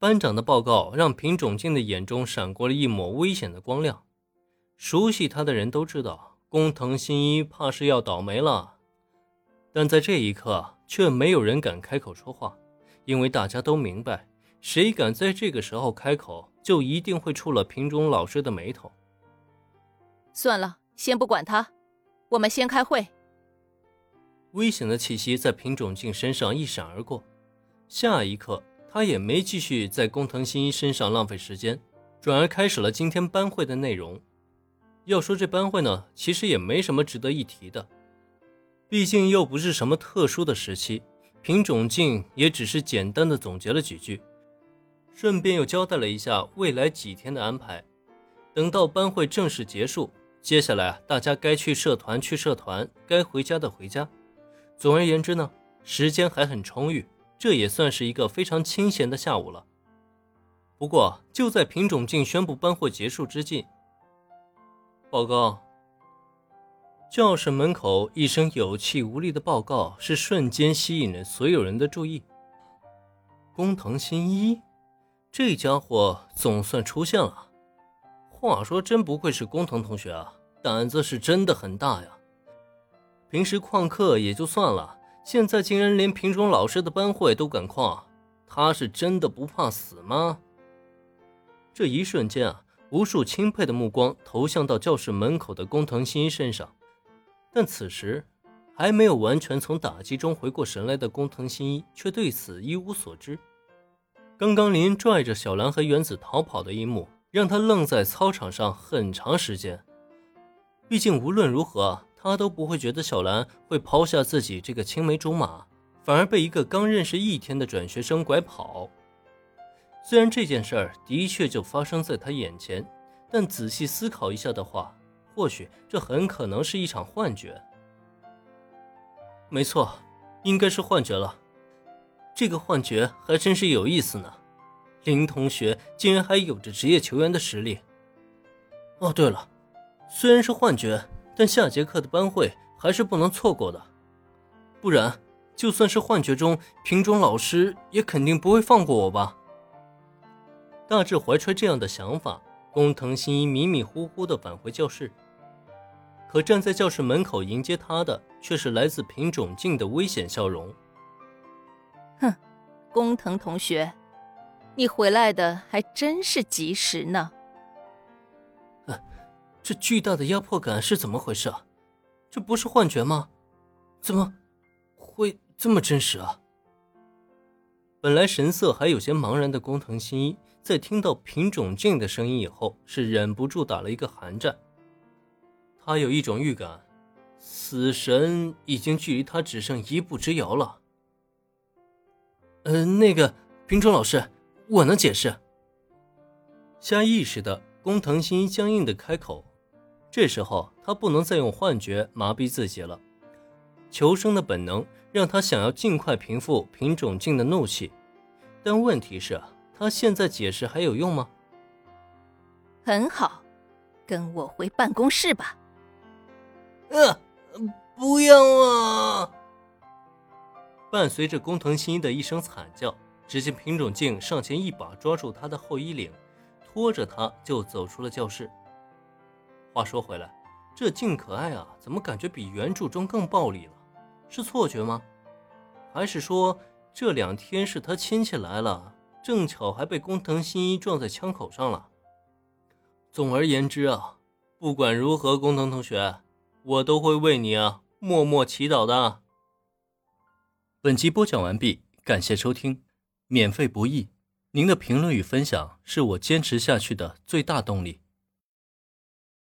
班长的报告让平种静的眼中闪过了一抹危险的光亮。熟悉他的人都知道，工藤新一怕是要倒霉了。但在这一刻，却没有人敢开口说话，因为大家都明白，谁敢在这个时候开口，就一定会触了平种老师的眉头。算了，先不管他，我们先开会。危险的气息在平种静身上一闪而过，下一刻。他也没继续在工藤新一身上浪费时间，转而开始了今天班会的内容。要说这班会呢，其实也没什么值得一提的，毕竟又不是什么特殊的时期。平种静也只是简单的总结了几句，顺便又交代了一下未来几天的安排。等到班会正式结束，接下来啊大家该去社团去社团，该回家的回家。总而言之呢，时间还很充裕。这也算是一个非常清闲的下午了。不过，就在品种静宣布班会结束之际，报告。教室门口一声有气无力的报告，是瞬间吸引了所有人的注意。工藤新一，这家伙总算出现了。话说，真不愧是工藤同学啊，胆子是真的很大呀。平时旷课也就算了。现在竟然连品种老师的班会都敢旷，他是真的不怕死吗？这一瞬间啊，无数钦佩的目光投向到教室门口的工藤新一身上，但此时还没有完全从打击中回过神来的工藤新一却对此一无所知。刚刚林拽着小兰和原子逃跑的一幕，让他愣在操场上很长时间。毕竟无论如何。他都不会觉得小兰会抛下自己这个青梅竹马，反而被一个刚认识一天的转学生拐跑。虽然这件事儿的确就发生在他眼前，但仔细思考一下的话，或许这很可能是一场幻觉。没错，应该是幻觉了。这个幻觉还真是有意思呢。林同学竟然还有着职业球员的实力。哦，对了，虽然是幻觉。但下节课的班会还是不能错过的，不然就算是幻觉中，品种老师也肯定不会放过我吧。大致怀揣这样的想法，工藤新一迷迷糊糊地返回教室。可站在教室门口迎接他的，却是来自品种静的危险笑容。哼，工藤同学，你回来的还真是及时呢。这巨大的压迫感是怎么回事啊？这不是幻觉吗？怎么会这么真实啊？本来神色还有些茫然的工藤新一，在听到品种静的声音以后，是忍不住打了一个寒战。他有一种预感，死神已经距离他只剩一步之遥了。嗯，那个品种老师，我能解释。下意识的，工藤新一僵硬的开口。这时候，他不能再用幻觉麻痹自己了。求生的本能让他想要尽快平复品种静的怒气，但问题是，他现在解释还有用吗？很好，跟我回办公室吧。呃，不要啊！伴随着工藤新一的一声惨叫，只见品种静上前一把抓住他的后衣领，拖着他就走出了教室。话说回来，这静可爱啊，怎么感觉比原著中更暴力了？是错觉吗？还是说这两天是他亲戚来了，正巧还被工藤新一撞在枪口上了？总而言之啊，不管如何，工藤同学，我都会为你啊默默祈祷的。本集播讲完毕，感谢收听，免费不易，您的评论与分享是我坚持下去的最大动力。